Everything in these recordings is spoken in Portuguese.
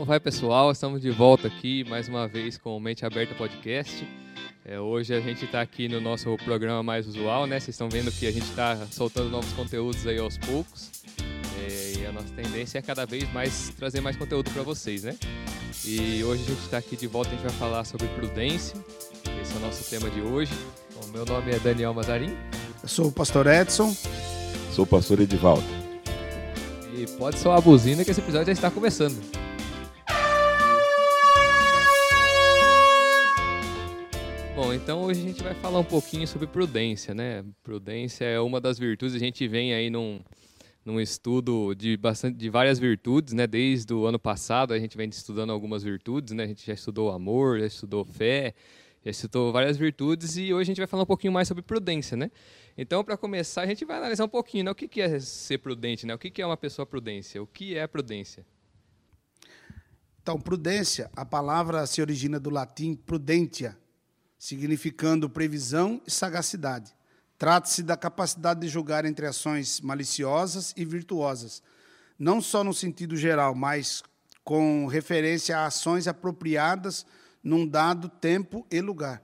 Como vai, pessoal? Estamos de volta aqui mais uma vez com o Mente Aberta Podcast. É, hoje a gente está aqui no nosso programa mais usual, né? Vocês estão vendo que a gente está soltando novos conteúdos aí aos poucos. É, e a nossa tendência é cada vez mais trazer mais conteúdo para vocês, né? E hoje a gente está aqui de volta, a gente vai falar sobre prudência. Esse é o nosso tema de hoje. Bom, meu nome é Daniel Mazarim. Eu sou o pastor Edson. Sou o pastor Edivaldo. E pode soar a buzina que esse episódio já está começando. Bom, então hoje a gente vai falar um pouquinho sobre prudência, né? Prudência é uma das virtudes, a gente vem aí num, num estudo de, bastante, de várias virtudes, né? Desde o ano passado a gente vem estudando algumas virtudes, né? A gente já estudou amor, já estudou fé, já estudou várias virtudes e hoje a gente vai falar um pouquinho mais sobre prudência, né? Então, para começar, a gente vai analisar um pouquinho, né? O que é ser prudente, né? O que é uma pessoa prudência? O que é prudência? Então, prudência, a palavra se origina do latim prudentia, significando previsão e sagacidade. Trata-se da capacidade de julgar entre ações maliciosas e virtuosas, não só no sentido geral, mas com referência a ações apropriadas num dado tempo e lugar.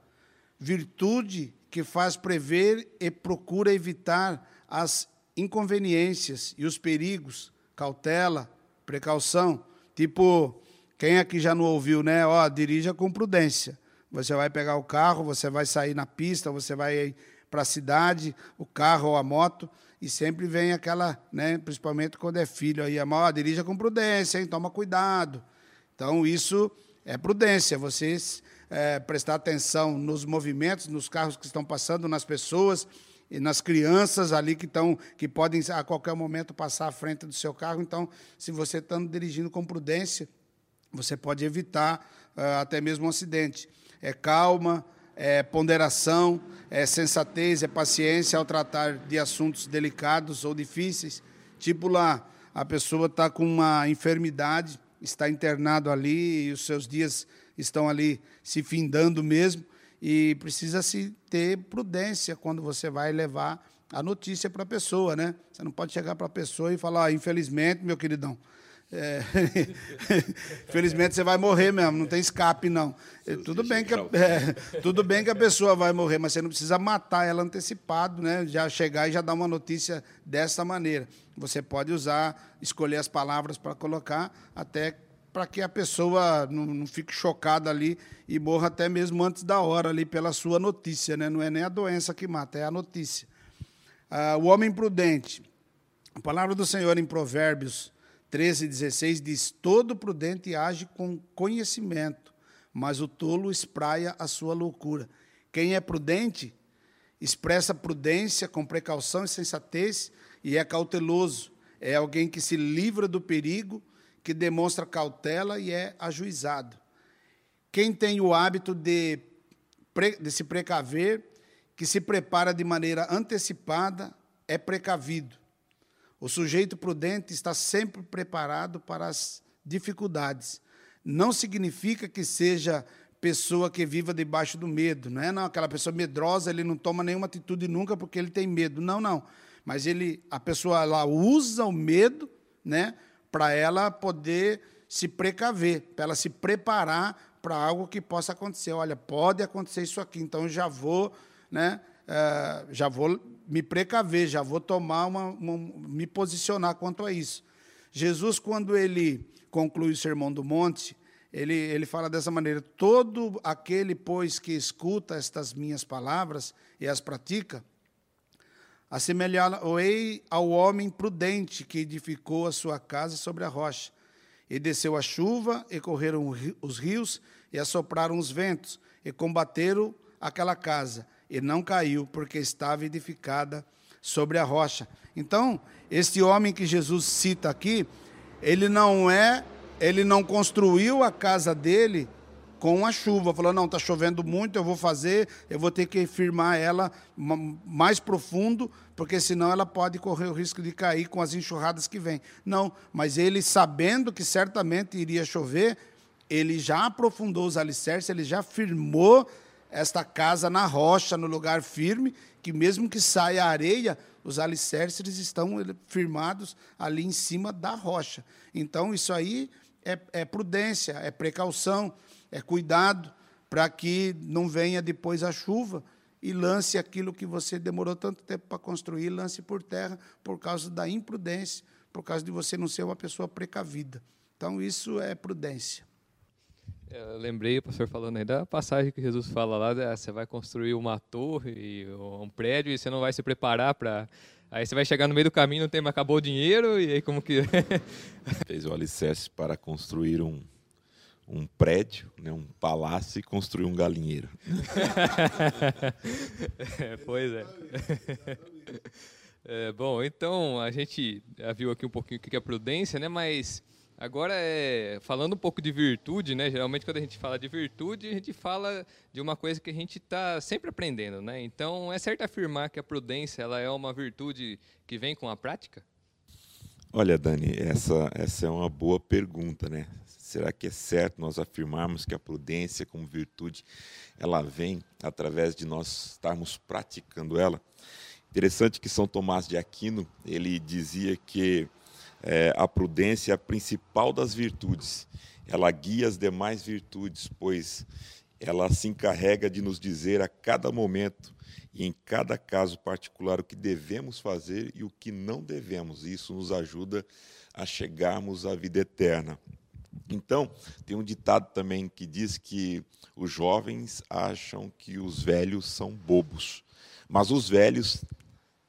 Virtude que faz prever e procura evitar as inconveniências e os perigos, cautela, precaução. Tipo, quem aqui já não ouviu, né? Ó, dirija com prudência. Você vai pegar o carro, você vai sair na pista, você vai para a cidade, o carro ou a moto, e sempre vem aquela, né, principalmente quando é filho aí, ó, dirija com prudência, hein, toma cuidado. Então, isso é prudência, vocês é, prestar atenção nos movimentos, nos carros que estão passando, nas pessoas e nas crianças ali que estão, que podem a qualquer momento passar à frente do seu carro. Então, se você está dirigindo com prudência, você pode evitar uh, até mesmo um acidente é calma, é ponderação, é sensatez, é paciência ao tratar de assuntos delicados ou difíceis. Tipo lá, a pessoa está com uma enfermidade, está internado ali e os seus dias estão ali se findando mesmo e precisa se ter prudência quando você vai levar a notícia para a pessoa, né? Você não pode chegar para a pessoa e falar, ah, infelizmente, meu queridão, é, Felizmente você vai morrer mesmo, não tem escape não. Tudo bem que a, é, tudo bem que a pessoa vai morrer, mas você não precisa matar ela antecipado, né? Já chegar e já dar uma notícia dessa maneira. Você pode usar, escolher as palavras para colocar até para que a pessoa não, não, fique chocada ali e morra até mesmo antes da hora ali pela sua notícia, né? Não é nem a doença que mata, é a notícia. Ah, o homem prudente. A palavra do Senhor em Provérbios 13, 16 diz: Todo prudente age com conhecimento, mas o tolo espraia a sua loucura. Quem é prudente expressa prudência com precaução e sensatez e é cauteloso. É alguém que se livra do perigo, que demonstra cautela e é ajuizado. Quem tem o hábito de, de se precaver, que se prepara de maneira antecipada, é precavido. O sujeito prudente está sempre preparado para as dificuldades. Não significa que seja pessoa que viva debaixo do medo, não é? Não, aquela pessoa medrosa, ele não toma nenhuma atitude nunca porque ele tem medo. Não, não. Mas ele, a pessoa lá usa o medo, né, para ela poder se precaver, para ela se preparar para algo que possa acontecer. Olha, pode acontecer isso aqui, então eu já vou, né, uh, já vou me precaver, já vou tomar uma, uma, me posicionar quanto a isso. Jesus, quando ele conclui o Sermão do Monte, ele, ele fala dessa maneira: todo aquele, pois, que escuta estas minhas palavras e as pratica, assemelhá-lo-ei ao homem prudente que edificou a sua casa sobre a rocha. E desceu a chuva, e correram os rios, e assopraram os ventos, e combateram aquela casa e não caiu, porque estava edificada sobre a rocha. Então, este homem que Jesus cita aqui, ele não é, ele não construiu a casa dele com a chuva, falou: não, está chovendo muito, eu vou fazer, eu vou ter que firmar ela mais profundo, porque senão ela pode correr o risco de cair com as enxurradas que vêm. Não, mas ele, sabendo que certamente iria chover, ele já aprofundou os alicerces, ele já firmou esta casa na rocha, no lugar firme, que mesmo que saia areia, os alicerces estão firmados ali em cima da rocha. Então, isso aí é, é prudência, é precaução, é cuidado para que não venha depois a chuva e lance aquilo que você demorou tanto tempo para construir, lance por terra por causa da imprudência, por causa de você não ser uma pessoa precavida. Então, isso é prudência. É, eu lembrei, o pastor falando aí da passagem que Jesus fala lá, né, você vai construir uma torre, um prédio, e você não vai se preparar para... Aí você vai chegar no meio do caminho, não tem, acabou o dinheiro, e aí como que... Fez o alicerce para construir um, um prédio, né, um palácio e construir um galinheiro. é, pois é. é. Bom, então a gente já viu aqui um pouquinho o que é prudência, né? Mas agora é falando um pouco de virtude, né? Geralmente quando a gente fala de virtude, a gente fala de uma coisa que a gente está sempre aprendendo, né? Então é certo afirmar que a prudência ela é uma virtude que vem com a prática? Olha, Dani, essa, essa é uma boa pergunta, né? Será que é certo nós afirmarmos que a prudência como virtude ela vem através de nós estarmos praticando ela? Interessante que São Tomás de Aquino ele dizia que é, a prudência é a principal das virtudes. Ela guia as demais virtudes, pois ela se encarrega de nos dizer a cada momento e em cada caso particular o que devemos fazer e o que não devemos. Isso nos ajuda a chegarmos à vida eterna. Então, tem um ditado também que diz que os jovens acham que os velhos são bobos, mas os velhos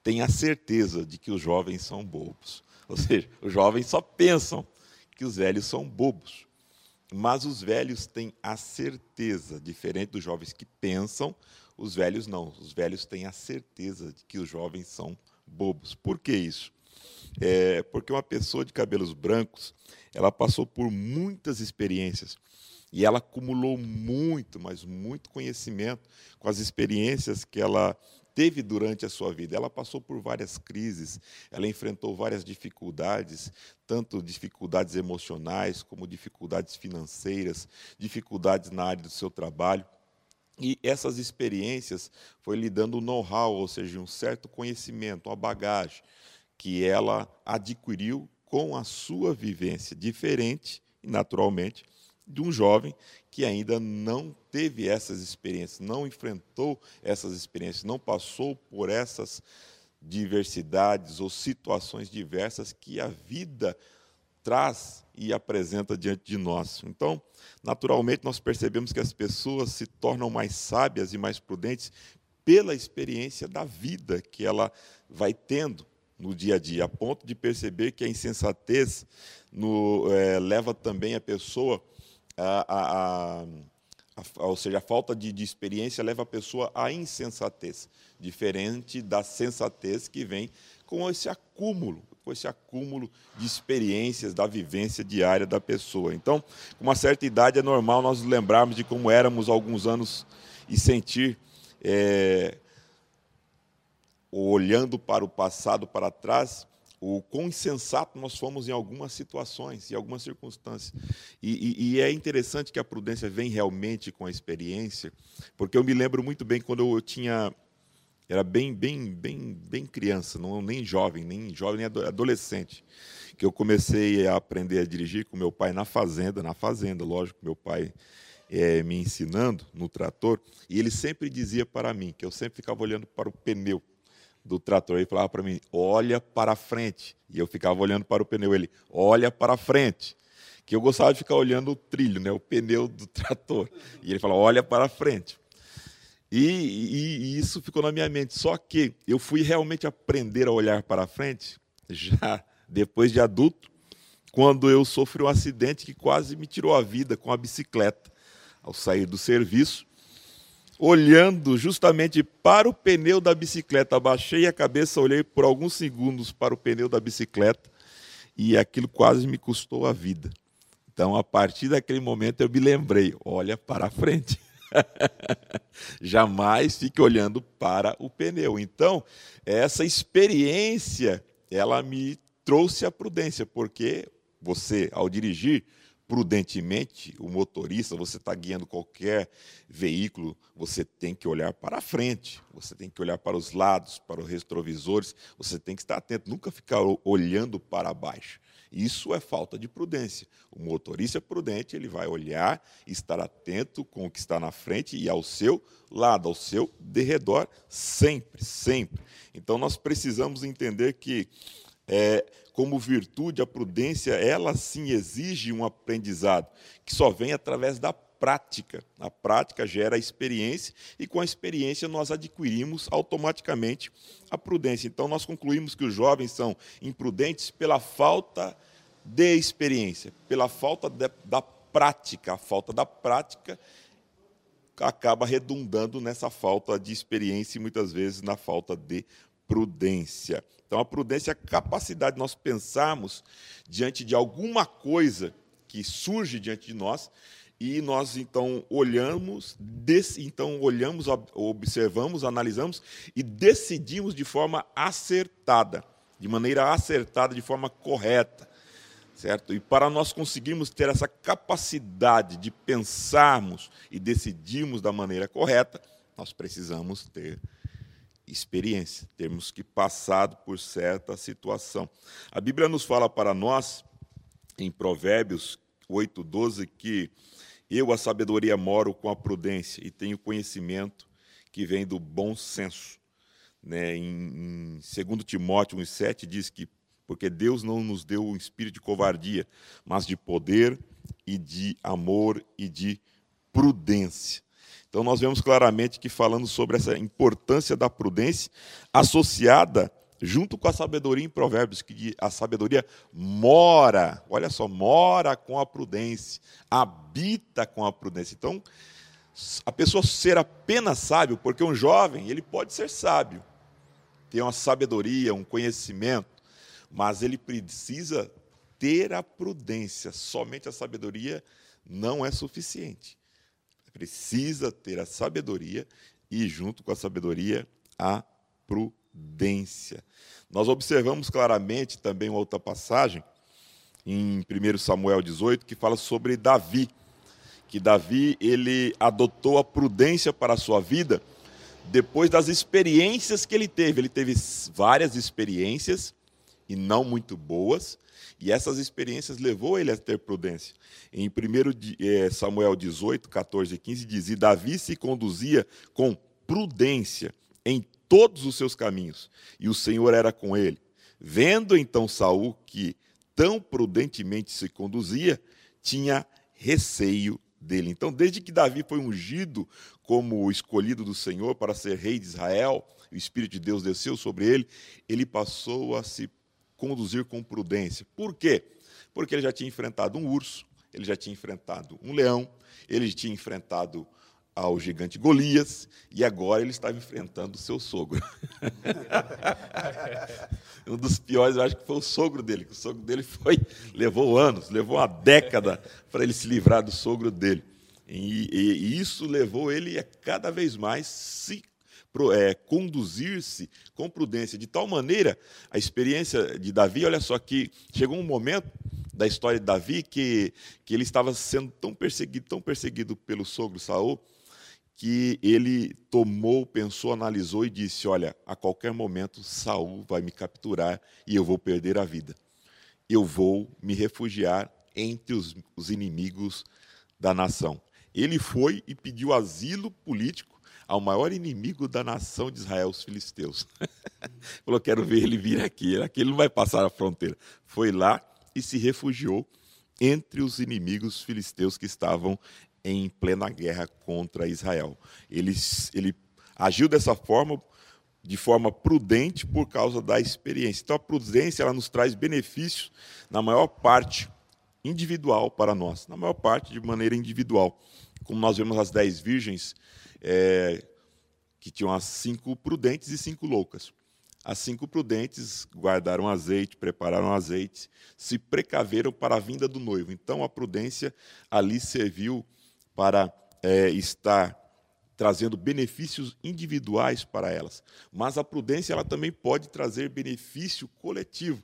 têm a certeza de que os jovens são bobos. Ou seja, os jovens só pensam que os velhos são bobos. Mas os velhos têm a certeza, diferente dos jovens que pensam, os velhos não. Os velhos têm a certeza de que os jovens são bobos. Por que isso? É porque uma pessoa de cabelos brancos, ela passou por muitas experiências e ela acumulou muito, mas muito conhecimento com as experiências que ela teve durante a sua vida. Ela passou por várias crises, ela enfrentou várias dificuldades, tanto dificuldades emocionais como dificuldades financeiras, dificuldades na área do seu trabalho. E essas experiências foi lhe dando know-how, ou seja, um certo conhecimento, uma bagagem que ela adquiriu com a sua vivência diferente, naturalmente, de um jovem que ainda não teve essas experiências, não enfrentou essas experiências, não passou por essas diversidades ou situações diversas que a vida traz e apresenta diante de nós. Então, naturalmente, nós percebemos que as pessoas se tornam mais sábias e mais prudentes pela experiência da vida que ela vai tendo no dia a dia, a ponto de perceber que a insensatez no, é, leva também a pessoa a, a, a, ou seja, a falta de, de experiência leva a pessoa à insensatez, diferente da sensatez que vem com esse acúmulo, com esse acúmulo de experiências da vivência diária da pessoa. Então, com uma certa idade é normal nós lembrarmos de como éramos há alguns anos e sentir é, olhando para o passado, para trás, o quão insensato nós fomos em algumas situações, em algumas circunstâncias. E, e, e, é interessante que a prudência vem realmente com a experiência, porque eu me lembro muito bem quando eu tinha era bem bem bem bem criança, não nem jovem, nem jovem nem adolescente, que eu comecei a aprender a dirigir com meu pai na fazenda, na fazenda, lógico, meu pai é, me ensinando no trator, e ele sempre dizia para mim que eu sempre ficava olhando para o pneu do trator e falava para mim: olha para frente. E eu ficava olhando para o pneu. Ele: olha para frente. Que eu gostava de ficar olhando o trilho, né, o pneu do trator. E ele falava: olha para frente. E, e, e isso ficou na minha mente. Só que eu fui realmente aprender a olhar para frente já depois de adulto, quando eu sofri um acidente que quase me tirou a vida com a bicicleta. Ao sair do serviço, olhando justamente para o pneu da bicicleta. Abaixei a cabeça, olhei por alguns segundos para o pneu da bicicleta e aquilo quase me custou a vida. Então, a partir daquele momento, eu me lembrei: olha para frente. Jamais fique olhando para o pneu. Então, essa experiência, ela me trouxe a prudência, porque você, ao dirigir, prudentemente o motorista, você está guiando qualquer veículo, você tem que olhar para frente, você tem que olhar para os lados, para os retrovisores, você tem que estar atento, nunca ficar olhando para baixo. Isso é falta de prudência. O motorista prudente, ele vai olhar, estar atento com o que está na frente e ao seu lado, ao seu derredor, sempre, sempre. Então nós precisamos entender que, é, como virtude, a prudência, ela sim exige um aprendizado, que só vem através da prática. A prática gera a experiência e com a experiência nós adquirimos automaticamente a prudência. Então nós concluímos que os jovens são imprudentes pela falta de experiência, pela falta de, da prática. A falta da prática acaba redundando nessa falta de experiência e muitas vezes na falta de prudência. Então a prudência é a capacidade de nós pensarmos diante de alguma coisa que surge diante de nós e nós então olhamos, então olhamos, observamos, analisamos e decidimos de forma acertada, de maneira acertada, de forma correta, certo? E para nós conseguirmos ter essa capacidade de pensarmos e decidirmos da maneira correta, nós precisamos ter experiência, temos que passado por certa situação. A Bíblia nos fala para nós em Provérbios 8:12 que eu, a sabedoria, moro com a prudência e tenho conhecimento que vem do bom senso. Né? Em, em 2 Timóteo 1,7 diz que porque Deus não nos deu um espírito de covardia, mas de poder e de amor e de prudência. Então nós vemos claramente que falando sobre essa importância da prudência associada junto com a sabedoria em Provérbios, que a sabedoria mora, olha só, mora com a prudência, habita com a prudência. Então, a pessoa ser apenas sábio, porque um jovem, ele pode ser sábio, ter uma sabedoria, um conhecimento, mas ele precisa ter a prudência. Somente a sabedoria não é suficiente. Precisa ter a sabedoria e, junto com a sabedoria, a prudência. Nós observamos claramente também uma outra passagem, em 1 Samuel 18, que fala sobre Davi, que Davi ele adotou a prudência para a sua vida depois das experiências que ele teve. Ele teve várias experiências e não muito boas, e essas experiências levou ele a ter prudência. Em 1 eh, Samuel 18, 14 e 15 diz: E Davi se conduzia com prudência em todos os seus caminhos, e o Senhor era com ele. Vendo então Saul que tão prudentemente se conduzia, tinha receio dele. Então, desde que Davi foi ungido como escolhido do Senhor para ser rei de Israel, o Espírito de Deus desceu sobre ele, ele passou a se conduzir com prudência. Por quê? Porque ele já tinha enfrentado um urso, ele já tinha enfrentado um leão, ele tinha enfrentado ao gigante Golias e agora ele estava enfrentando o seu sogro. um dos piores, eu acho que foi o sogro dele, que o sogro dele foi levou anos, levou uma década para ele se livrar do sogro dele. E, e, e isso levou ele a cada vez mais se é, conduzir-se com prudência, de tal maneira a experiência de Davi, olha só que chegou um momento da história de Davi que, que ele estava sendo tão perseguido, tão perseguido pelo sogro Saul, que ele tomou, pensou, analisou e disse: Olha, a qualquer momento Saul vai me capturar e eu vou perder a vida. Eu vou me refugiar entre os, os inimigos da nação. Ele foi e pediu asilo político ao maior inimigo da nação de Israel, os filisteus. Falou: Quero ver ele vir aqui. Aqui ele não vai passar a fronteira. Foi lá e se refugiou entre os inimigos filisteus que estavam em plena guerra contra Israel. Ele, ele agiu dessa forma, de forma prudente, por causa da experiência. Então, a prudência ela nos traz benefícios, na maior parte, individual para nós, na maior parte de maneira individual. Como nós vemos as dez virgens, é, que tinham as cinco prudentes e cinco loucas. As cinco prudentes guardaram azeite, prepararam azeite, se precaveram para a vinda do noivo. Então, a prudência ali serviu para é, estar trazendo benefícios individuais para elas. Mas a prudência ela também pode trazer benefício coletivo.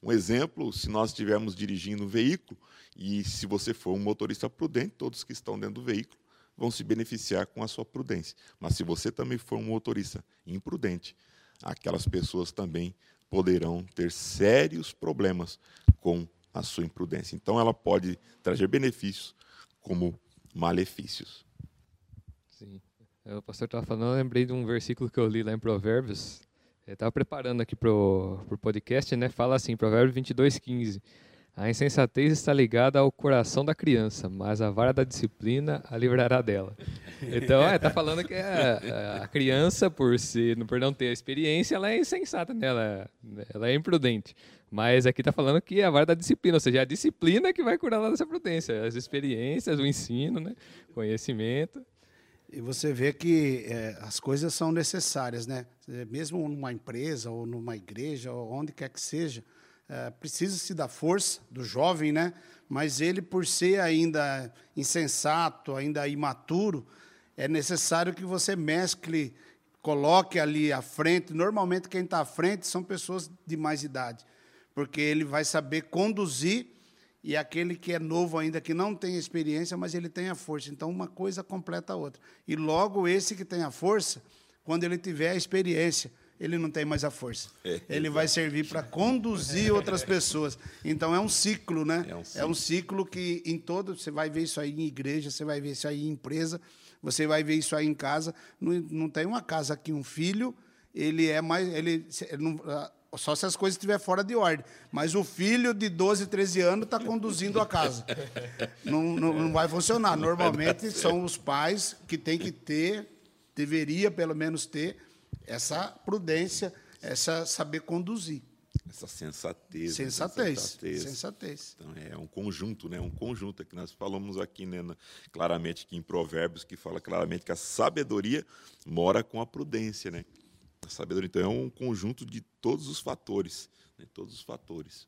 Um exemplo, se nós estivermos dirigindo um veículo e se você for um motorista prudente, todos que estão dentro do veículo vão se beneficiar com a sua prudência. Mas se você também for um motorista imprudente, aquelas pessoas também poderão ter sérios problemas com a sua imprudência. Então, ela pode trazer benefícios como malefícios. Sim. É, o pastor estava falando, eu lembrei de um versículo que eu li lá em Provérbios. Estava preparando aqui para o podcast, né? Fala assim, Provérbios 22, 15. A insensatez está ligada ao coração da criança, mas a vara da disciplina a livrará dela. Então, está é, tá falando que a, a, criança, por, se, por não ter experiência, ela é insensata, né? ela, ela é imprudente. Mas aqui está falando que a vara da disciplina, ou seja, a disciplina que vai curar lá dessa prudência, as experiências, o ensino, né? conhecimento. E você vê que é, as coisas são necessárias, né? Mesmo numa empresa ou numa igreja ou onde quer que seja, é, precisa-se da força do jovem, né? Mas ele, por ser ainda insensato, ainda imaturo, é necessário que você mescle, coloque ali à frente. Normalmente, quem está à frente são pessoas de mais idade, porque ele vai saber conduzir e aquele que é novo ainda, que não tem experiência, mas ele tem a força. Então, uma coisa completa a outra. E logo esse que tem a força, quando ele tiver a experiência, ele não tem mais a força. É, ele vai servir para conduzir outras pessoas. Então é um ciclo, né? É um ciclo. é um ciclo que em todo você vai ver isso aí em igreja, você vai ver isso aí em empresa, você vai ver isso aí em casa. Não, não tem uma casa que um filho ele é mais ele, ele não, ah, só se as coisas estiver fora de ordem. Mas o filho de 12, 13 anos está conduzindo a casa. Não, não, não, vai funcionar. Normalmente são os pais que têm que ter, deveria pelo menos ter, essa prudência, essa saber conduzir. Essa sensatez. Sensatez. Sensatez. sensatez. Então, é um conjunto, né? um conjunto que nós falamos aqui né, claramente aqui em Provérbios, que fala claramente que a sabedoria mora com a prudência. Né? A sabedoria, então, é um conjunto de todos os fatores. Né? Todos os fatores.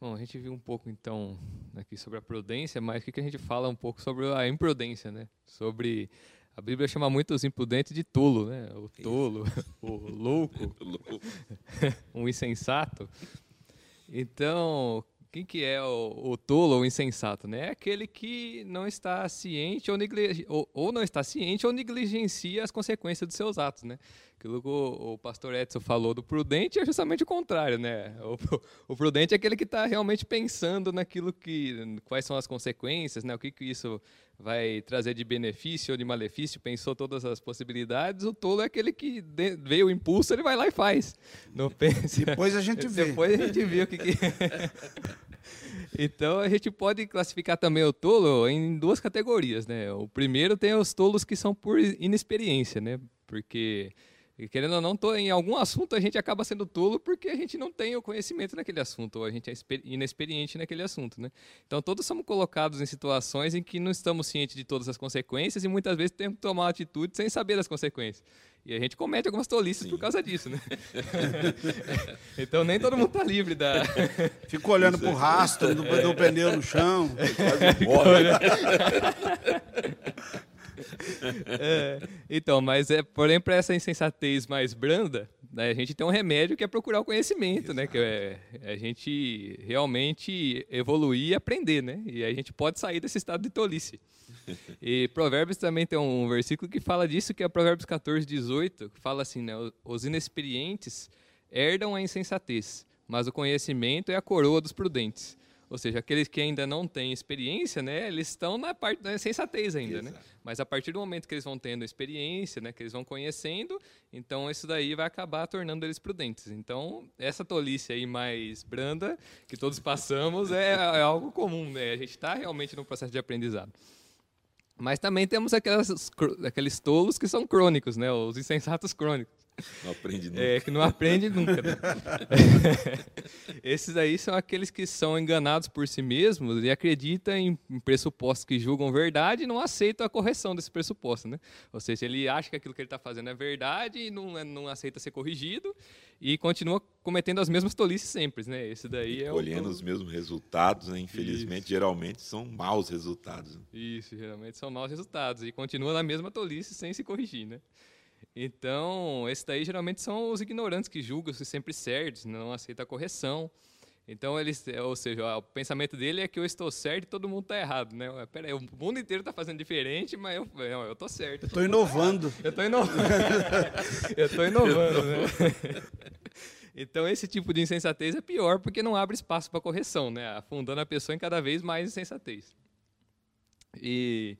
Bom, a gente viu um pouco então aqui sobre a prudência, mas o que a gente fala um pouco sobre a imprudência, né? Sobre a Bíblia chama muito os imprudentes de tolo, né? O tolo, o louco, um insensato. Então, quem que é o, o, tolo ou insensato? Né? É aquele que não está ciente ou, ou, ou, não está ciente ou negligencia as consequências dos seus atos, né? Aquilo que o, o, pastor Edson falou do prudente é justamente o contrário, né? O, o prudente é aquele que está realmente pensando naquilo que, quais são as consequências, né? O que, que isso vai trazer de benefício ou de malefício, pensou todas as possibilidades. O tolo é aquele que veio o impulso, ele vai lá e faz. Não pensa. Depois a gente vê. Depois a gente vê o que. que... então a gente pode classificar também o tolo em duas categorias, né? O primeiro tem os tolos que são por inexperiência, né? Porque e querendo ou não, tô, em algum assunto a gente acaba sendo tolo porque a gente não tem o conhecimento naquele assunto, ou a gente é inexperiente naquele assunto. Né? Então, todos somos colocados em situações em que não estamos cientes de todas as consequências e muitas vezes temos que tomar uma atitude sem saber das consequências. E a gente comete algumas tolices Sim. por causa disso. Né? então, nem todo mundo está livre da. Fico olhando para o rastro do, do pneu no chão. é, então, mas é, porém, para essa insensatez mais branda, né, a gente tem um remédio que é procurar o conhecimento, né? Que é, é, a gente realmente evoluir e aprender, né? E a gente pode sair desse estado de tolice. E Provérbios também tem um versículo que fala disso, que é Provérbios 14, 18, que fala assim, né? Os inexperientes herdam a insensatez, mas o conhecimento é a coroa dos prudentes. Ou seja, aqueles que ainda não têm experiência, né, eles estão na parte da sensatez ainda, né? Mas a partir do momento que eles vão tendo experiência, né, que eles vão conhecendo, então isso daí vai acabar tornando eles prudentes. Então, essa tolice aí mais branda que todos passamos é, é algo comum, né? A gente está realmente no processo de aprendizado. Mas também temos aquelas, aqueles tolos que são crônicos, né? Os insensatos crônicos. Não aprende nunca. É, que não aprende nunca. Né? Esses aí são aqueles que são enganados por si mesmos e acreditam em pressupostos que julgam verdade e não aceitam a correção desse pressuposto. Né? Ou seja, ele acha que aquilo que ele está fazendo é verdade e não, não aceita ser corrigido e continua cometendo as mesmas tolices sempre. Né? Esse daí é Colhendo o... os mesmos resultados, né? infelizmente, Isso. geralmente são maus resultados. Né? Isso, geralmente são maus resultados e continua na mesma tolice sem se corrigir. Né? Então, esses daí geralmente são os ignorantes que julgam-se sempre certos, não aceitam a correção. Então, eles, ou seja, o pensamento dele é que eu estou certo e todo mundo está errado, né? Peraí, o mundo inteiro está fazendo diferente, mas eu, não, eu estou certo. Eu estou inovando. Eu estou inovando. eu estou inovando, né? Então, esse tipo de insensatez é pior porque não abre espaço para correção, né? afundando a pessoa em cada vez mais insensatez. E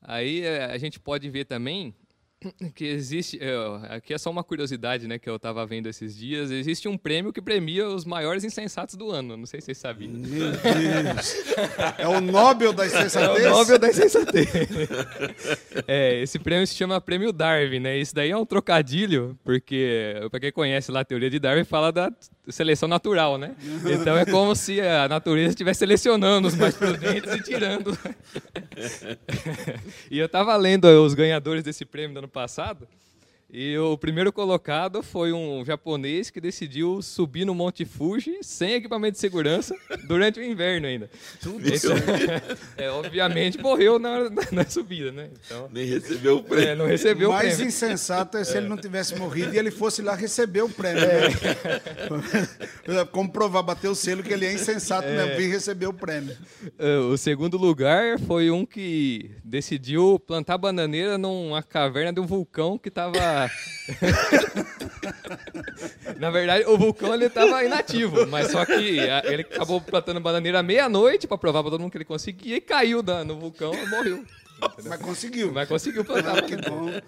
aí é, a gente pode ver também que existe, é, aqui é só uma curiosidade, né, que eu estava vendo esses dias, existe um prêmio que premia os maiores insensatos do ano, não sei se vocês sabiam. Meu Deus! É o Nobel da insensatez? É o Nobel da insensatez. é, esse prêmio se chama Prêmio Darwin, né, isso daí é um trocadilho, porque, para quem conhece lá a teoria de Darwin, fala da seleção natural, né? Então é como se a natureza estivesse selecionando os mais prudentes e tirando. e eu estava lendo os ganhadores desse prêmio do ano passado. E o primeiro colocado foi um japonês que decidiu subir no Monte Fuji sem equipamento de segurança durante o inverno ainda. é, obviamente morreu na, na, na, subida, né? Então, Nem recebeu o prêmio. É, não recebeu Mais o prêmio. insensato é se é. ele não tivesse morrido e ele fosse lá receber o prêmio. Né? É. Comprovar, bater o selo que ele é insensato é. mesmo, vir receber o prêmio. É, o segundo lugar foi um que decidiu plantar bananeira numa caverna de um vulcão que estava Na verdade, o vulcão ele estava inativo, mas só que ele acabou plantando bananeira meia-noite para provar para todo mundo que ele conseguia e caiu no vulcão e morreu. Entendeu? Mas conseguiu. Mas conseguiu plantar. Ah, que bom.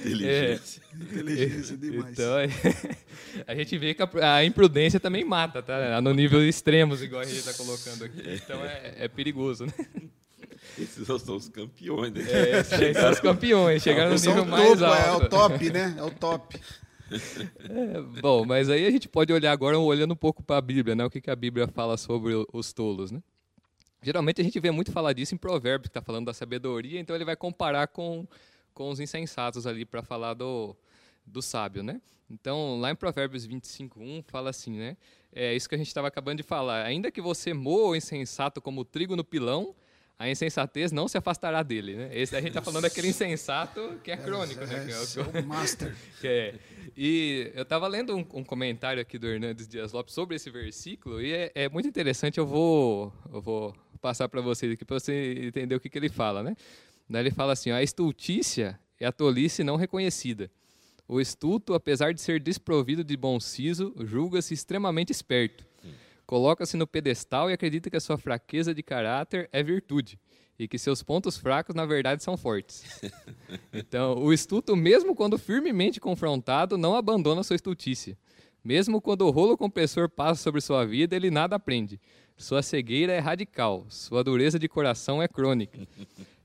Inteligência. É, Inteligência demais. Então, a gente vê que a, imprudência também mata, tá? No nível extremos, igual a gente está colocando aqui. Então é, é perigoso, né? Esses são os campeões. Né? É, esses são os campeões, chegaram no nível mais topo, alto. É o top, né? É o top. É, bom, mas aí a gente pode olhar agora olhando um pouco para a Bíblia, né? O que, que a Bíblia fala sobre os tolos, né? Geralmente a gente vê muito falar disso em Provérbios, que está falando da sabedoria, então ele vai comparar com, com os insensatos ali para falar do, do sábio, né? Então, lá em Provérbios 25, 1, fala assim, né? É isso que a gente estava acabando de falar. Ainda que você moa o insensato como trigo no pilão, a insensatez não se afastará dele. Né? Esse a gente está falando daquele insensato que é crônico. É, né? Que é, o, é o master. que é. E eu estava lendo um, um, comentário aqui do Hernandes Dias Lopes sobre esse versículo e é, é muito interessante. Eu vou, eu vou passar para vocês aqui para você entender o que, que ele fala. Né? Daí ele fala assim: ó, a estultícia é a tolice não reconhecida. O estulto, apesar de ser desprovido de bom siso, julga-se extremamente esperto coloca-se no pedestal e acredita que a sua fraqueza de caráter é virtude e que seus pontos fracos, na verdade, são fortes. Então, o estulto, mesmo quando firmemente confrontado, não abandona sua estultícia. Mesmo quando o rolo compressor passa sobre sua vida, ele nada aprende. Sua cegueira é radical, sua dureza de coração é crônica.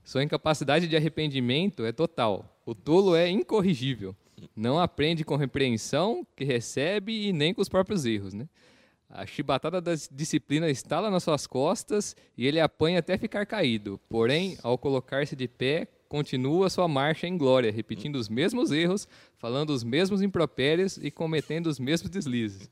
Sua incapacidade de arrependimento é total. O tolo é incorrigível. Não aprende com repreensão que recebe e nem com os próprios erros. Né? A chibatada da disciplina estala nas suas costas e ele apanha até ficar caído. Porém, ao colocar-se de pé, continua sua marcha em glória, repetindo os mesmos erros, falando os mesmos impropérios e cometendo os mesmos deslizes.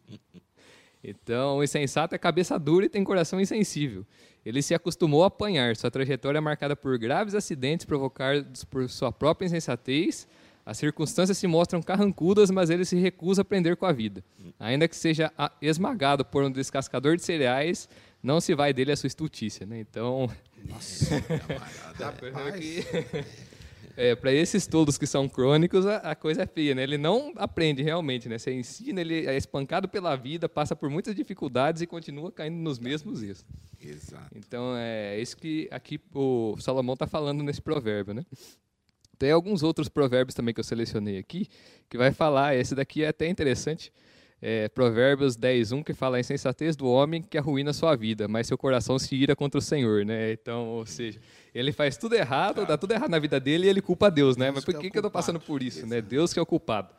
Então, o insensato é cabeça dura e tem coração insensível. Ele se acostumou a apanhar. Sua trajetória é marcada por graves acidentes provocados por sua própria insensatez as circunstâncias se mostram carrancudas, mas ele se recusa a aprender com a vida. Ainda que seja esmagado por um descascador de cereais, não se vai dele a sua estultícia. Né? Então. Nossa, é, para esses tolos que são crônicos, a, a, coisa é feia. Né? Ele não aprende realmente. Né? Você ensina, ele é espancado pela vida, passa por muitas dificuldades e continua caindo nos mesmos erros. Exato. Então, é isso que aqui o Salomão está falando nesse provérbio. Né? Tem alguns outros provérbios também que eu selecionei aqui, que vai falar, esse daqui é até interessante, é, Provérbios 10, 1, que fala a insensatez do homem que arruína sua vida, mas seu coração se ira contra o Senhor, né? Então, ou seja, ele faz tudo errado, dá tudo errado na vida dele e ele culpa Deus, né? Mas por que, que, que eu estou passando por isso, né? Deus que é o culpado.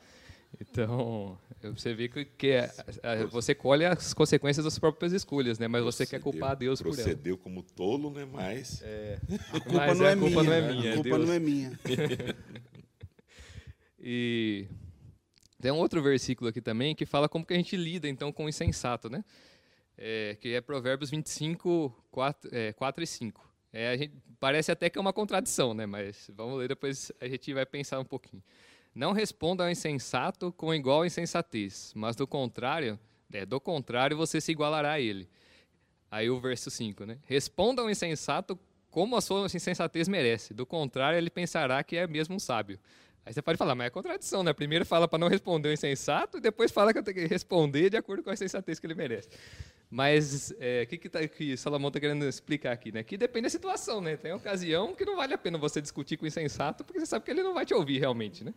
Então, você vê que, que é, é, você colhe as consequências das próprias escolhas, né? Mas você quer culpar Deus por ela. Procedeu como tolo, né? Mas... É, a culpa, mas não, é a culpa minha, não é minha. A culpa Deus. não é minha. e tem um outro versículo aqui também que fala como que a gente lida, então, com o insensato, né? É, que é Provérbios 25, 4, é, 4 e 5. É, a gente, parece até que é uma contradição, né? Mas vamos ler, depois a gente vai pensar um pouquinho. Não responda ao insensato com igual insensatez, mas do contrário, é, do contrário você se igualará a ele. Aí o verso 5, né? Responda ao insensato como a sua insensatez merece. Do contrário, ele pensará que é mesmo um sábio. Aí você pode falar, mas é contradição, né? Primeiro fala para não responder o insensato e depois fala que eu tenho que responder de acordo com a sensatez que ele merece. Mas o é, que, que, tá, que Salomão está querendo explicar aqui? Né? Que depende da situação, né? Tem ocasião que não vale a pena você discutir com o insensato, porque você sabe que ele não vai te ouvir realmente, né?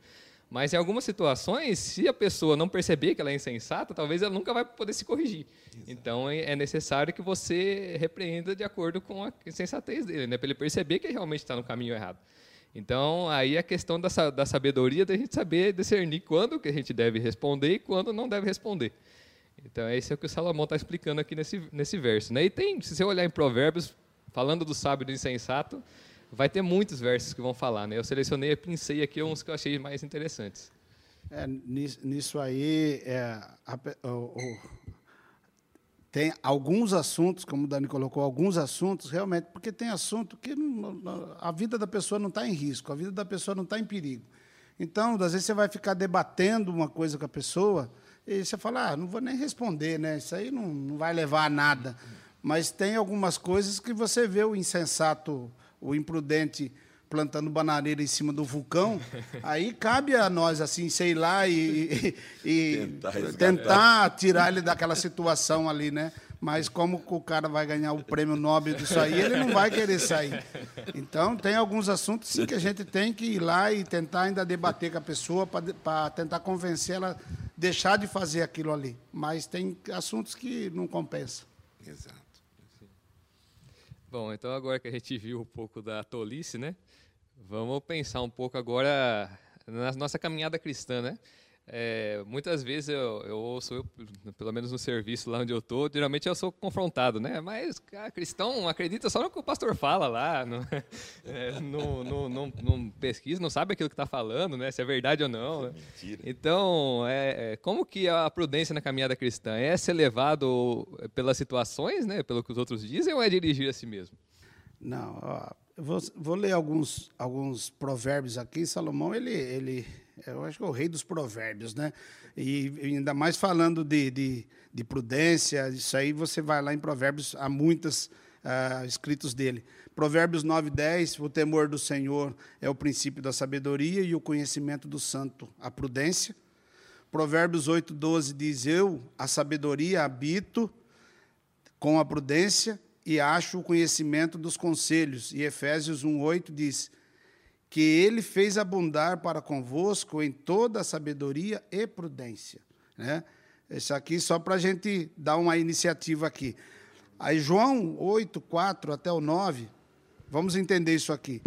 Mas em algumas situações, se a pessoa não perceber que ela é insensata, talvez ela nunca vai poder se corrigir. Exato. Então é, é necessário que você repreenda de acordo com a insensatez dele, né? para ele perceber que ele realmente está no caminho errado. Então aí a questão da, da sabedoria da gente saber discernir quando que a gente deve responder e quando não deve responder. Então é isso que o Salomão está explicando aqui nesse, nesse verso. Né? E tem, se você olhar em Provérbios, falando do sábio e do insensato, vai ter muitos versos que vão falar, né? Eu selecionei, pensei aqui uns que eu achei mais interessantes. É, nisso, aí, é, a, o, o, tem alguns assuntos, como o Dani colocou, alguns assuntos, realmente, porque tem assunto que não, a vida da pessoa não está em risco, a vida da pessoa não está em perigo. Então, às vezes você vai ficar debatendo uma coisa com a pessoa e você fala, ah, não vou nem responder, né? Isso aí não, não vai levar a nada. Mas tem algumas coisas que você vê o insensato o imprudente plantando bananeira em cima do vulcão, aí cabe a nós, assim, sei lá, e, e, e tentar, tentar, tirar ele daquela situação ali, né? Mas como o cara vai ganhar o prêmio Nobel disso aí, ele não vai querer sair. Então, tem alguns assuntos sim, que a gente tem que ir lá e tentar ainda debater com a pessoa para tentar convencer ela a deixar de fazer aquilo ali. Mas tem assuntos que não compensam. Exato. Bom, então agora que a gente viu um pouco da tolice, né? Vamos pensar um pouco agora na nossa caminhada cristã, né? É, muitas vezes eu, eu ouço, eu, pelo menos no serviço lá onde eu estou, geralmente eu sou confrontado, né? Mas cara, cristão acredita só no que o pastor fala lá, no, é, no, no, no, no pesquisa, não sabe aquilo que está falando, né? Se é verdade ou não. Né? Mentira. Então, é, é, como que a prudência na caminhada cristã é ser levado pelas situações, né? Pelo que os outros dizem, ou é dirigir a si mesmo? Não, ó, vou, vou ler alguns, alguns provérbios aqui. Salomão, ele, ele eu acho que é o rei dos provérbios, né? E ainda mais falando de, de, de prudência, isso aí você vai lá em provérbios, há muitos uh, ah, escritos dele. Provérbios 9, 10, o temor do Senhor é o princípio da sabedoria e o conhecimento do santo, a prudência. Provérbios 8, 12 diz, eu, a sabedoria, habito com a prudência e acho o conhecimento dos conselhos. E Efésios 1, 8 diz, que ele fez abundar para convosco em toda a sabedoria e prudência. Né? Isso aqui só para a gente dar uma iniciativa aqui. Aí João 8, 4 até o 9, vamos entender isso aqui.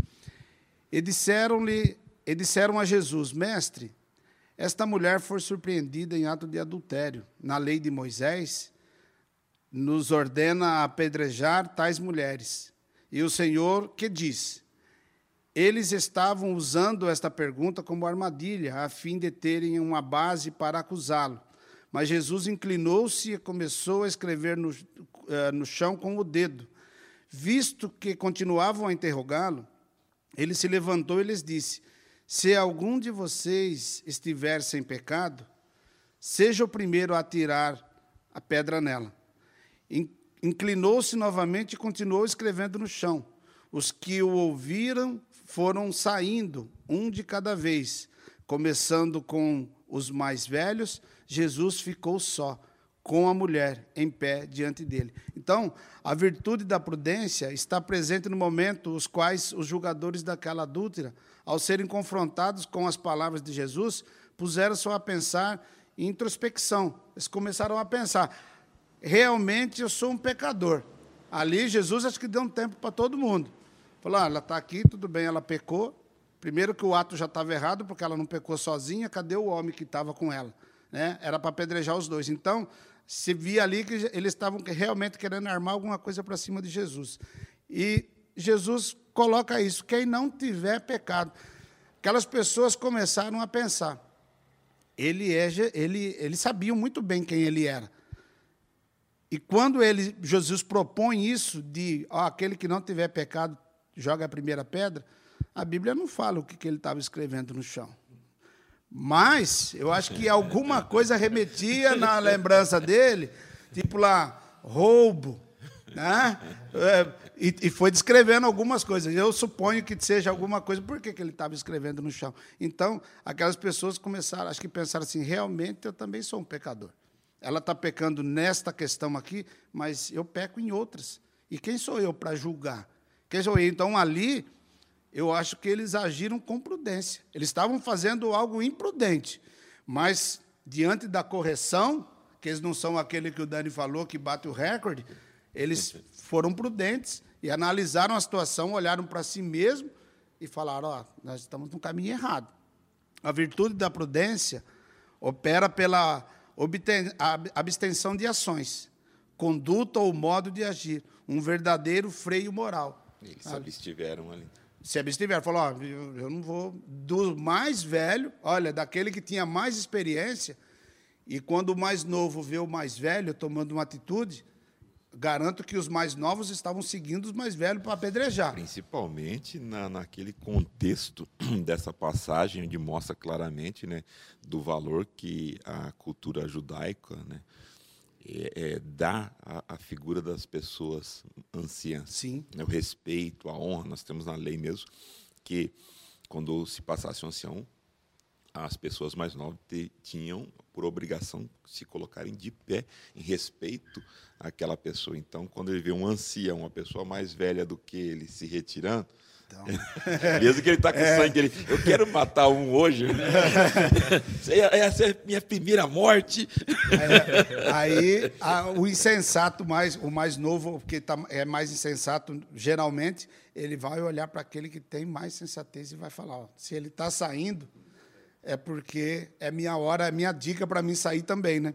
E disseram-lhe, e disseram a Jesus, mestre, esta mulher foi surpreendida em ato de adultério. Na lei de Moisés, nos ordena apedrejar tais mulheres. E o Senhor que diz? Eles estavam usando esta pergunta como armadilha, a fim de terem uma base para acusá-lo. Mas Jesus inclinou-se e começou a escrever no, uh, no chão com o dedo. Visto que continuavam a interrogá-lo, ele se levantou e lhes disse: Se algum de vocês estiver sem pecado, seja o primeiro a atirar a pedra nela. Inclinou-se novamente e continuou escrevendo no chão. Os que o ouviram foram saindo, um de cada vez. Começando com os mais velhos, Jesus ficou só, com a mulher em pé diante dele. Então, a virtude da prudência está presente no momento os quais os julgadores daquela adúltera, ao serem confrontados com as palavras de Jesus, puseram-se a pensar em introspecção. Eles começaram a pensar: realmente eu sou um pecador. Ali, Jesus acho que deu um tempo para todo mundo. Falou, ah, ela está aqui, tudo bem, ela pecou. Primeiro que o ato já estava errado, porque ela não pecou sozinha, cadê o homem que estava com ela? Né? Era para apedrejar os dois. Então, se via ali que eles estavam realmente querendo armar alguma coisa para cima de Jesus. E Jesus coloca isso: quem não tiver pecado. Aquelas pessoas começaram a pensar. Ele, é, ele, eles sabiam muito bem quem ele era. E quando ele, Jesus propõe isso de ó, aquele que não tiver pecado joga a primeira pedra, a Bíblia não fala o que, que ele estava escrevendo no chão. Mas eu acho que alguma coisa remetia na lembrança dele, tipo lá, roubo, Né? É, e, e, foi descrevendo algumas coisas. Eu suponho que seja alguma coisa. Por que, que ele estava escrevendo no chão? Então, aquelas pessoas começaram, acho que pensaram assim: realmente eu também sou um pecador. Ela está pecando nesta questão aqui, mas eu peco em outras. E quem sou eu para julgar? Então, ali, eu acho que eles agiram com prudência. Eles estavam fazendo algo imprudente, mas diante da correção, que eles não são aquele que o Dani falou que bate o recorde, eles foram prudentes e analisaram a situação, olharam para si mesmo e falaram: ó, oh, nós estamos no caminho errado. A virtude da prudência opera pela abstenção de ações, conduta ou modo de agir, um verdadeiro freio moral. Eles se abstiveram ali. Se abstiveram, falou: ó, eu não vou. Do mais velho, olha, daquele que tinha mais experiência, e quando o mais novo vê o mais velho tomando uma atitude, garanto que os mais novos estavam seguindo os mais velhos para apedrejar. Principalmente na, naquele contexto dessa passagem, onde mostra claramente né, do valor que a cultura judaica né, é, é, dá à, figura das pessoas anciãs. Sim. Né, o respeito, a honra. Nós temos na lei mesmo que, quando se passasse um ancião, as pessoas mais novas tinham por obrigação se colocarem de pé em respeito àquela pessoa. Então, quando ele vê um ancião, uma pessoa mais velha do que ele, se retirando, então. mesmo que ele está com é. sangue, ele, eu quero matar um hoje. Essa é a minha primeira morte. É, aí, a, o insensato, mais, o mais novo, que tá, é mais insensato, geralmente, ele vai olhar para aquele que tem mais sensatez e vai falar: ó, se ele está saindo, é porque é minha hora, é minha dica para mim sair também, né?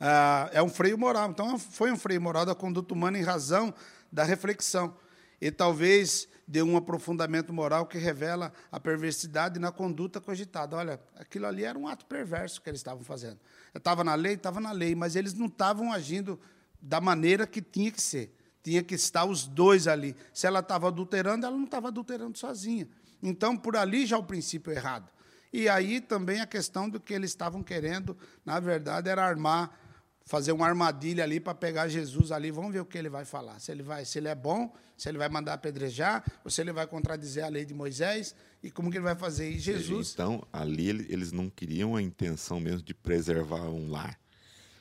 Ah, é um freio moral. Então, foi um freio moral da conduta humana em razão da reflexão. E talvez dê um aprofundamento moral que revela a perversidade na conduta cogitada. Olha, aquilo ali era um ato perverso que eles estavam fazendo. Estava na lei, estava na lei, mas eles não estavam agindo da maneira que tinha que ser. Tinha que estar os dois ali. Se ela estava adulterando, ela não estava adulterando sozinha. Então, por ali já o princípio errado. E aí também a questão do que eles estavam querendo, na verdade, era armar, fazer uma armadilha ali para pegar Jesus ali. Vamos ver o que ele vai falar. Se ele vai, se ele é bom, se ele vai mandar apedrejar, ou se ele vai contradizer a lei de Moisés e como que ele vai fazer. E Jesus. Então, ali eles não queriam a intenção mesmo de preservar um lar.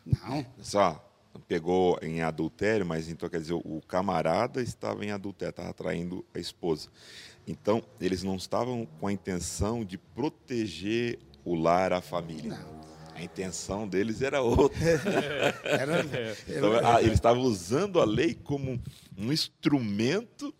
Não. Só pegou em adultério, mas então quer dizer, o camarada estava em adultério, estava traindo a esposa. Então, eles não estavam com a intenção de proteger o lar, a família. Não. A intenção deles era outra. era, então, a, eles estavam usando a lei como um instrumento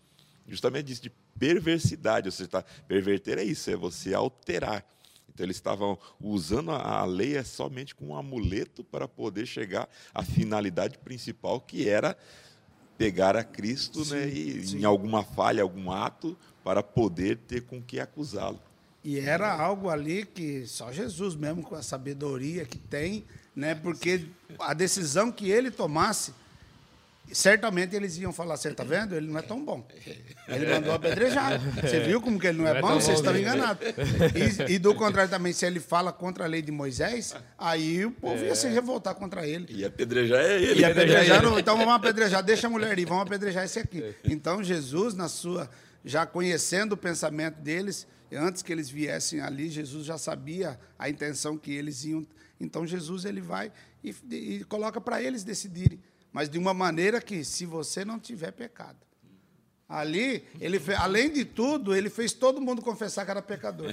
justamente disso, de perversidade. Ou seja, tá, perverter é isso, é você alterar. Então eles estavam usando a, a lei é somente como um amuleto para poder chegar à finalidade principal, que era pegar a Cristo sim, né, e, sim. em alguma falha, algum ato, para poder ter com que acusá-lo. E era algo ali que só Jesus mesmo, com a sabedoria que tem, né, porque a decisão que ele tomasse certamente eles iam falar, você está vendo? Ele não é tão bom. Ele mandou apedrejar. Você viu como que ele não é, não bom? É Vocês estão enganados. E, e, do contrário também, se ele fala contra a lei de Moisés, aí o povo é. ia se revoltar contra ele. E apedrejar é ele. E apedrejar, não, então vamos apedrejar, deixa a mulher ir, vamos apedrejar esse aqui. Então Jesus, na sua, já conhecendo o pensamento deles, antes que eles viessem ali, Jesus já sabia a intenção que eles iam. Então Jesus ele vai e, e coloca para eles decidirem mas de uma maneira que, se você não tiver pecado. Ali, ele fez, além de tudo, ele fez todo mundo confessar que era pecador.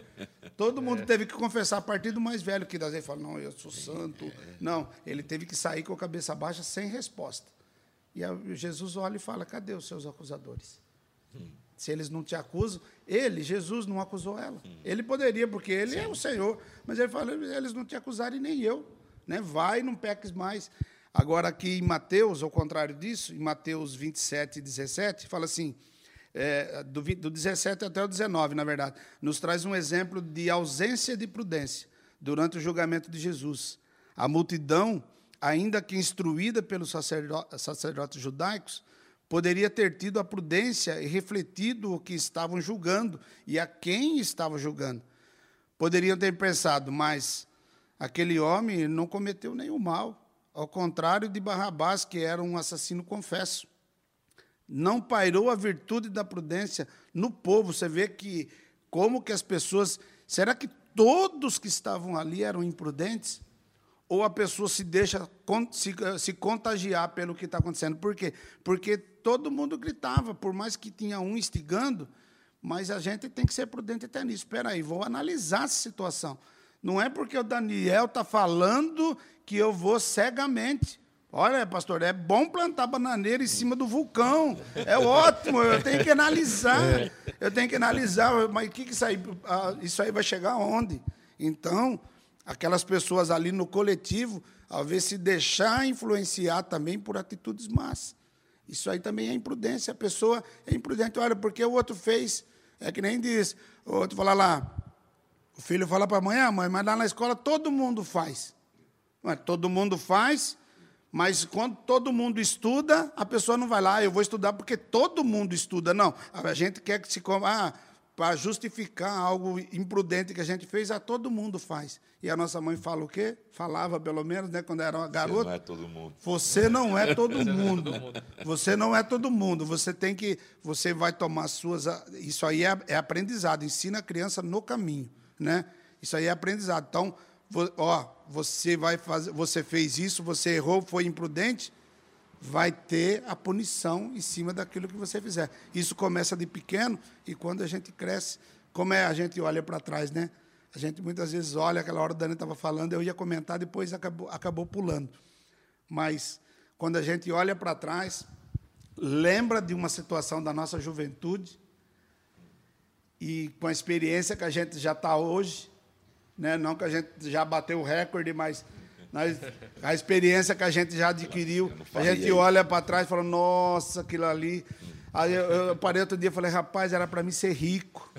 Todo mundo é. teve que confessar a partir do mais velho, que daí fala, não, eu sou santo. Não, ele teve que sair com a cabeça baixa sem resposta. E Jesus olha e fala, cadê os seus acusadores? Hum. Se eles não te acusam, ele, Jesus, não acusou ela. Hum. Ele poderia, porque ele Sim. é o Senhor. Mas ele fala, eles não te acusaram e nem eu. Né? Vai, não peques mais. Agora, aqui em Mateus, ao contrário disso, em Mateus 27, 17, fala assim, é, do, do 17 até o 19, na verdade, nos traz um exemplo de ausência de prudência durante o julgamento de Jesus. A multidão, ainda que instruída pelos sacerdotes judaicos, poderia ter tido a prudência e refletido o que estavam julgando e a quem estavam julgando. Poderiam ter pensado, mas aquele homem não cometeu nenhum mal ao contrário de Barrabás, que era um assassino confesso. Não pairou a virtude da prudência no povo. Você vê que como que as pessoas. Será que todos que estavam ali eram imprudentes? Ou a pessoa se deixa se, se contagiar pelo que está acontecendo? Por quê? Porque todo mundo gritava, por mais que tinha um instigando, mas a gente tem que ser prudente até nisso. Espera aí, vou analisar essa situação. Não é porque o Daniel está falando que eu vou cegamente. Olha, pastor, é bom plantar bananeira em cima do vulcão. É ótimo, eu tenho que analisar. Eu tenho que analisar, mas que, que isso aí, ah, isso aí vai chegar aonde? Então, aquelas pessoas ali no coletivo, ao ver se deixar influenciar também por atitudes más. Isso aí também é imprudência. A pessoa é imprudente. Olha, porque o outro fez, é que nem diz, o outro fala lá, o filho fala para a mãe, ah, mãe, mas lá na escola todo mundo faz. Mas todo mundo faz, mas quando todo mundo estuda, a pessoa não vai lá, eu vou estudar porque todo mundo estuda. Não, a gente quer que se. Ah, para justificar algo imprudente que a gente fez, a todo mundo faz. E a nossa mãe fala o quê? Falava, pelo menos, né, quando era uma garota. Você não é todo mundo. Você não é todo mundo. Você não é todo mundo. Você tem que. Você vai tomar suas. Isso aí é, é aprendizado. Ensina a criança no caminho. Né? Isso aí é aprendizado. Então, ó, você vai fazer, você fez isso, você errou, foi imprudente, vai ter a punição em cima daquilo que você fizer. Isso começa de pequeno e quando a gente cresce, como é a gente olha para trás, né? A gente muitas vezes olha, aquela hora o Dani estava falando, eu ia comentar, depois acabou, acabou pulando. Mas quando a gente olha para trás, lembra de uma situação da nossa juventude e com a experiência que a gente já está hoje, né? não que a gente já bateu o recorde, mas nós, a experiência que a gente já adquiriu, a gente olha para trás e fala, nossa, aquilo ali. Aí eu, eu parei outro dia e falei, rapaz, era para mim ser rico.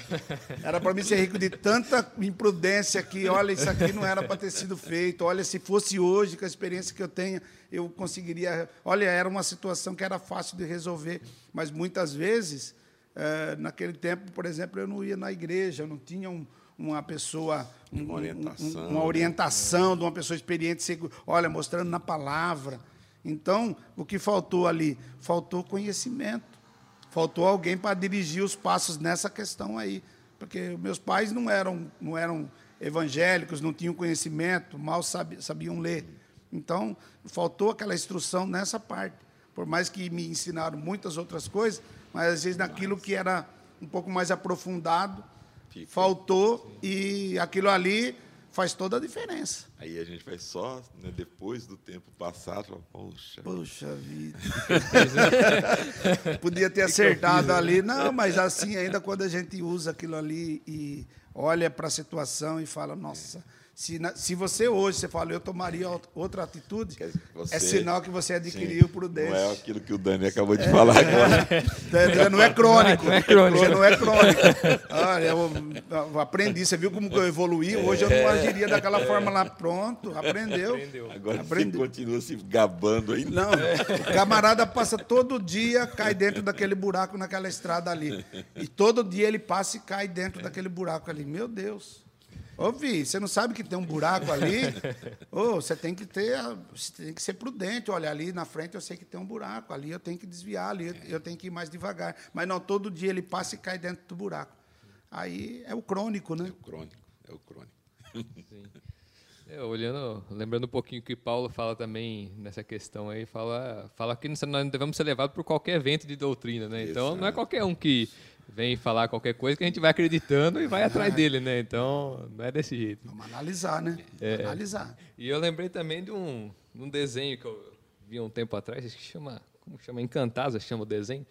Era para mim ser rico de tanta imprudência que, olha, isso aqui não era para ter sido feito. Olha, se fosse hoje, com a experiência que eu tenho, eu conseguiria. Olha, era uma situação que era fácil de resolver, mas muitas vezes, é, naquele tempo, por exemplo, eu não ia na igreja, eu não tinha um, uma pessoa, um, uma, orientação, um, uma orientação de uma pessoa experiente, olha, mostrando na palavra. Então, o que faltou ali? Faltou conhecimento. Faltou alguém para dirigir os passos nessa questão aí. Porque meus pais não eram, não eram evangélicos, não tinham conhecimento, mal sabiam ler. Então, faltou aquela instrução nessa parte. Por mais que me ensinaram muitas outras coisas, mas às vezes naquilo que era um pouco mais aprofundado, faltou e aquilo ali faz toda a diferença. Aí a gente vai só, né, depois do tempo passado, poxa. Poxa vida. Podia ter acertado ali. Não, mas assim, ainda quando a gente usa aquilo ali e olha para a situação e fala, nossa. É se, na, se você hoje você fala, eu tomaria outra atitude, você, é sinal que você adquiriu sim, prudência. Não é aquilo que o Dani acabou de é, falar agora. É, não é crônico. Não é crônico. Não é crônico. Olha, eu, eu aprendi, você viu como eu evoluí? Hoje eu não é. agiria daquela forma lá. Pronto, aprendeu. aprendeu. Agora aprendeu. você continua se gabando aí. Não, o camarada passa todo dia, cai dentro daquele buraco naquela estrada ali. E todo dia ele passa e cai dentro daquele buraco ali. Meu Deus. Ô, Vi, você não sabe que tem um buraco ali? Ô, você tem que ter, você tem que ser prudente. Olha, ali na frente eu sei que tem um buraco, ali eu tenho que desviar, ali eu tenho que ir mais devagar. Mas não, todo dia ele passa e cai dentro do buraco. Aí é o crônico, né? É o crônico, é o crônico. Sim. É, olhando, lembrando um pouquinho que Paulo fala também nessa questão aí, fala, fala que nós não devemos ser levados por qualquer vento de doutrina, né? Então não é qualquer um que vem falar qualquer coisa que a gente vai acreditando e vai atrás dele, né? Então, não é desse jeito. Vamos analisar, né? É. Analisar. E eu lembrei também de um, de um desenho que eu vi um tempo atrás, que chama, como chama? Encantada, chama o desenho.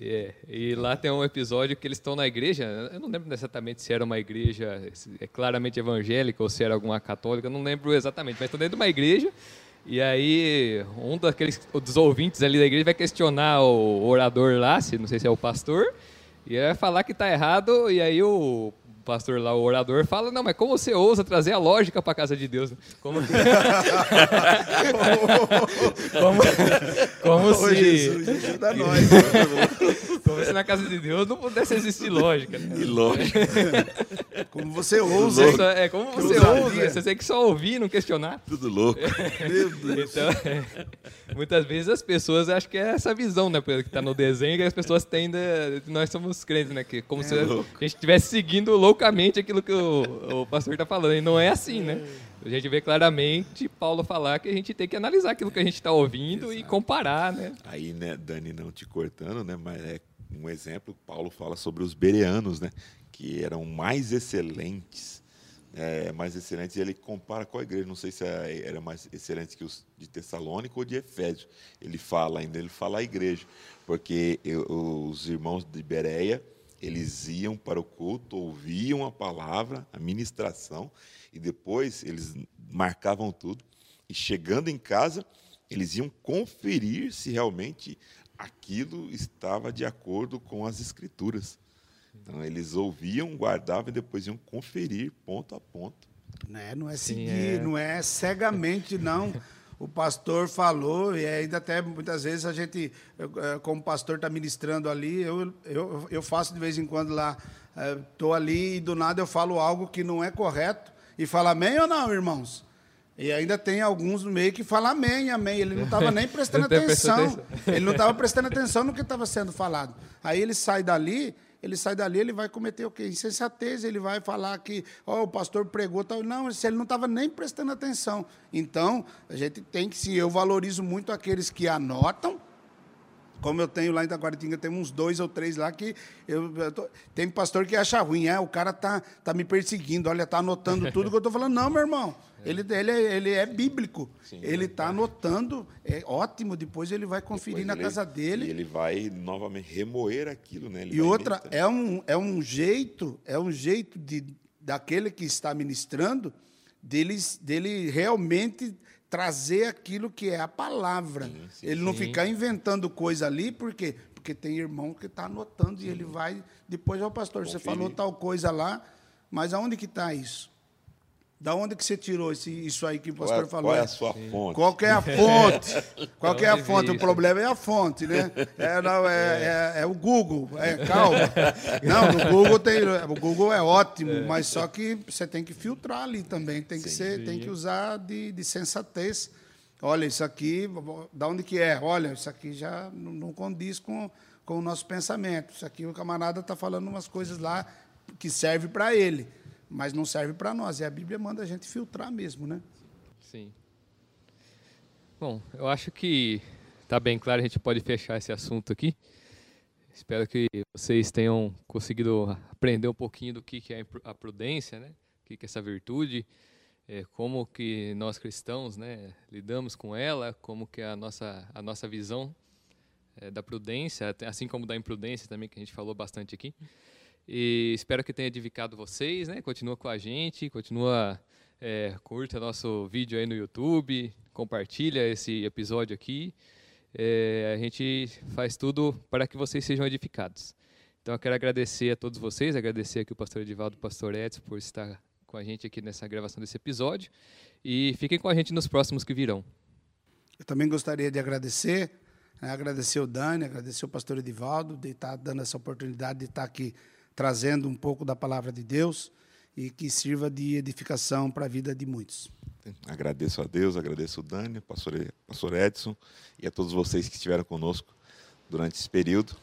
É, e lá tem um episódio que eles estão na igreja. Eu não lembro exatamente se era uma igreja é claramente evangélica ou se era alguma católica, não lembro exatamente, mas estão dentro de uma igreja. E aí, um daqueles dos ouvintes ali da igreja vai questionar o orador lá, se não sei se é o pastor, e vai falar que está errado, e aí o pastor lá, o orador, fala, não, mas como você ousa trazer a lógica para a casa de Deus? Como, como, como oh, se... Jesus, ajuda nós. como se na casa de Deus não pudesse existir lógica. Né? E lógica. Como você ousa, Isso é como você ousa, você tem que só ouvir e não questionar. Tudo louco. Meu Deus. Então, é, muitas vezes as pessoas acham que é essa visão, né? Que tá no desenho, que as pessoas têm de, de nós somos crentes, né? Que como se a gente estivesse seguindo loucamente aquilo que o, o pastor tá falando. E não é assim, né? A gente vê claramente Paulo falar que a gente tem que analisar aquilo que a gente está ouvindo e comparar, né? Aí, né, Dani, não te cortando, né, mas é um exemplo, Paulo fala sobre os bereanos, né, que eram mais excelentes, é, mais excelentes, e ele compara com a igreja, não sei se é- era mais excelente que os de Tessalônica ou de Efésio, ele fala ainda, ele fala a igreja, porque eu- os irmãos de Bereia, eles iam para o culto, ouviam a palavra, a ministração, e depois eles marcavam tudo, e chegando em casa, eles iam conferir se realmente aquilo estava de acordo com as escrituras. Então, eles ouviam, guardavam e depois iam conferir ponto a ponto. Né? Não é Sim, seguir, é. não é cegamente, não. O pastor falou, e ainda até muitas vezes a gente, eh, como o pastor está ministrando ali, eu, eu, eu faço de vez em quando lá, estou ali e do nada eu falo algo que não é correto, e fala amém ou não, irmãos? E ainda tem alguns no meio que falam amém, amém. Ele não estava nem prestando atenção. Ele não estava prestando atenção no que estava sendo falado. Aí ele sai dali, ele sai dali, ele vai cometer o quê? Insensatez, ele vai falar que ó, o pastor pregou tal. Não, se ele não estava nem prestando atenção. Então, a gente tem que, sim, eu valorizo muito aqueles que anotam. Como eu tenho lá em Itaquaritinga, tem uns dois ou três lá que eu, eu tô- tem pastor que acha ruim, é, o cara tá, tá me perseguindo, olha, tá anotando tudo que eu tô falando. Não, meu irmão, ele, ele, é, ele é bíblico. ele tá anotando, é ótimo, depois ele vai conferir na casa dele. E ele vai novamente remoer aquilo, né? Ele E outra, é um, é um jeito, é um jeito de, daquele que está ministrando, dele, dele realmente trazer aquilo que é a palavra. sim, ele não sim. ficar inventando coisa ali, por quê? Porque tem irmão que está anotando e ele vai. Depois, ó, pastor, você falou tal coisa lá, mas aonde que está isso? Da onde que você tirou esse, isso aí que o Qual pastor é, falou? qual é a sua fonte? Qual que é a fonte? Qual que é a fonte? O problema é a fonte, né? É, não, é, é- é o Google. É, calma. Não, no Google tem. O Google é ótimo, mas só que você tem que filtrar ali também. Tem que, ser, tem que usar de, de sensatez. Olha, isso aqui, da onde que é? Olha, isso aqui já não, não condiz com, com o nosso pensamento. Isso aqui o camarada está falando umas coisas lá que serve para ele, mas não serve para nós. E a Bíblia manda a gente filtrar mesmo, né? Sim. Bom, eu acho que está bem claro, a gente pode fechar esse assunto aqui. Espero que vocês tenham conseguido aprender um pouquinho do que é a prudência, né? O que é essa virtude, eh, como que nós cristãos, né, lidamos com ela, como que é a nossa a nossa visão eh, da prudência, assim como da imprudência também que a gente falou bastante aqui. E espero que tenha edificado vocês, né? Continua com a gente, continua é, curta nosso vídeo aí no YouTube, compartilha esse episódio aqui. É, a gente faz tudo para que vocês sejam edificados. Então eu quero agradecer a todos vocês, agradecer aqui o pastor Edivaldo e o pastor Edson por estar com a gente aqui nessa gravação desse episódio. E fiquem com a gente nos próximos que virão. Eu também gostaria de agradecer, né, agradecer o Dani, agradecer o pastor Edivaldo, de estar dando essa oportunidade de estar aqui trazendo um pouco da palavra de Deus e que sirva de edificação para a vida de muitos. Agradeço a Deus, agradeço o Dani, pastor, pastor Edson e a todos vocês que estiveram conosco durante esse período.